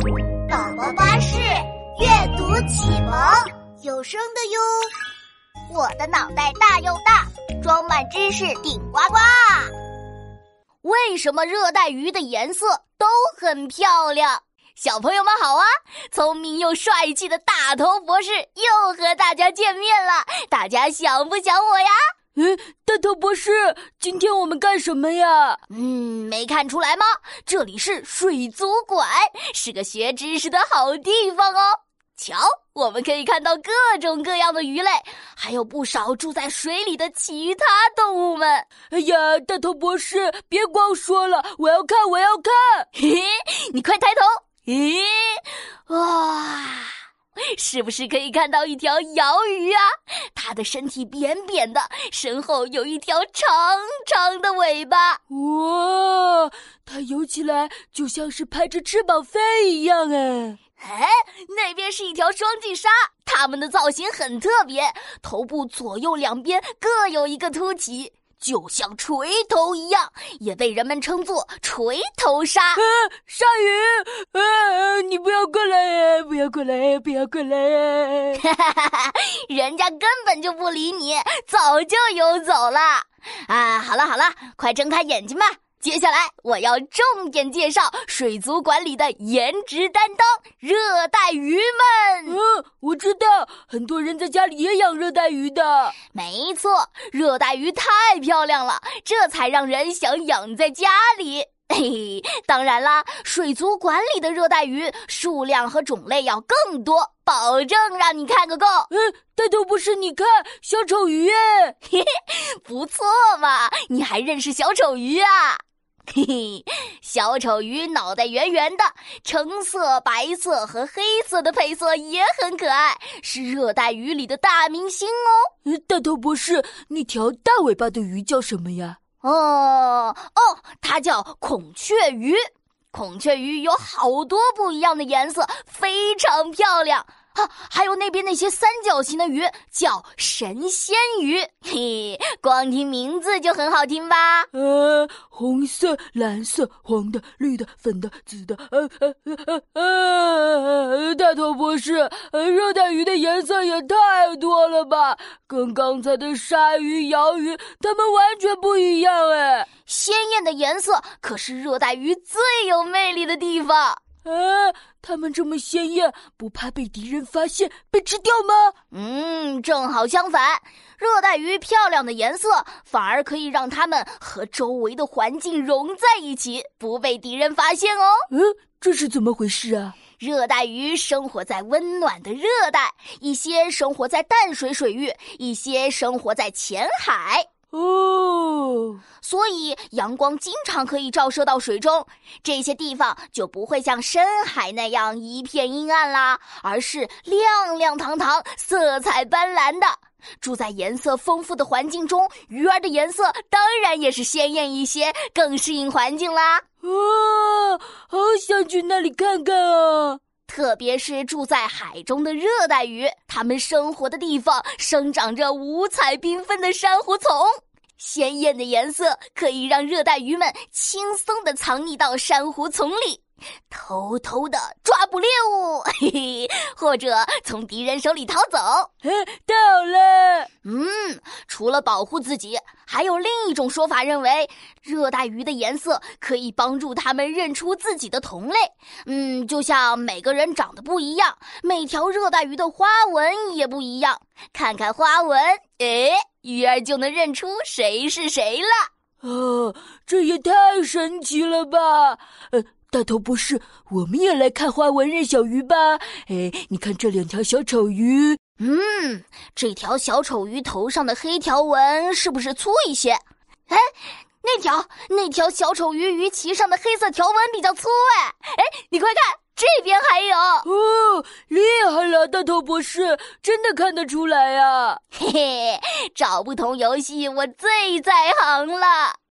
宝宝巴士阅读启蒙有声的哟。我的脑袋大又大，装满知识顶呱呱。为什么热带鱼的颜色都很漂亮？小朋友们好啊！聪明又帅气的大头博士又和大家见面了，大家想不想我呀？嗯，大头博士，今天我们干什么呀？嗯，没看出来吗？这里是水族馆，是个学知识的好地方哦。瞧，我们可以看到各种各样的鱼类，还有不少住在水里的其他动物们。哎呀，大头博士，别光说了，我要看，我要看！嘿，你快抬头！咦，哇！是不是可以看到一条鳐鱼啊？它的身体扁扁的，身后有一条长长的尾巴。哇，它游起来就像是拍着翅膀飞一样哎！哎，那边是一条双髻鲨，它们的造型很特别，头部左右两边各有一个凸起。就像锤头一样，也被人们称作锤头鲨。啊，鲨鱼！啊，你不要过来呀！不要过来！不要过来！哈哈哈哈人家根本就不理你，早就游走了。啊，好了好了，快睁开眼睛吧。接下来我要重点介绍水族馆里的颜值担当——热带鱼们。嗯，我知道，很多人在家里也养热带鱼的。没错，热带鱼太漂亮了，这才让人想养在家里。嘿，当然啦，水族馆里的热带鱼数量和种类要更多，保证让你看个够。嗯，但都不是？你看小丑鱼，嘿嘿，不错嘛，你还认识小丑鱼啊？嘿嘿，小丑鱼脑袋圆圆的，橙色、白色和黑色的配色也很可爱，是热带鱼里的大明星哦。大头博士，那条大尾巴的鱼叫什么呀？哦哦，它叫孔雀鱼。孔雀鱼有好多不一样的颜色，非常漂亮。啊，还有那边那些三角形的鱼叫神仙鱼，嘿，光听名字就很好听吧？呃，红色、蓝色、黄的、绿的、粉的、紫的，呃呃呃呃，大头博士，热带鱼的颜色也太多了吧？跟刚才的鲨鱼、鳐鱼，它们完全不一样哎！鲜艳的颜色可是热带鱼最有魅力的地方。啊，它们这么鲜艳，不怕被敌人发现被吃掉吗？嗯，正好相反，热带鱼漂亮的颜色反而可以让它们和周围的环境融在一起，不被敌人发现哦。嗯，这是怎么回事啊？热带鱼生活在温暖的热带，一些生活在淡水水域，一些生活在浅海。哦，所以阳光经常可以照射到水中，这些地方就不会像深海那样一片阴暗啦，而是亮亮堂堂、色彩斑斓的。住在颜色丰富的环境中，鱼儿的颜色当然也是鲜艳一些，更适应环境啦。啊，好想去那里看看啊！特别是住在海中的热带鱼，它们生活的地方生长着五彩缤纷的珊瑚丛，鲜艳的颜色可以让热带鱼们轻松地藏匿到珊瑚丛里。偷偷的抓捕猎物，嘿嘿，或者从敌人手里逃走。太好了！嗯，除了保护自己，还有另一种说法认为，热带鱼的颜色可以帮助它们认出自己的同类。嗯，就像每个人长得不一样，每条热带鱼的花纹也不一样。看看花纹，哎，鱼儿就能认出谁是谁了。啊，这也太神奇了吧！呃。大头博士，我们也来看花纹认小鱼吧。哎，你看这两条小丑鱼，嗯，这条小丑鱼头上的黑条纹是不是粗一些？哎，那条那条小丑鱼鱼鳍上的黑色条纹比较粗哎。哎，你快看，这边还有哦，厉害了，大头博士，真的看得出来呀。嘿嘿，找不同游戏我最在行了。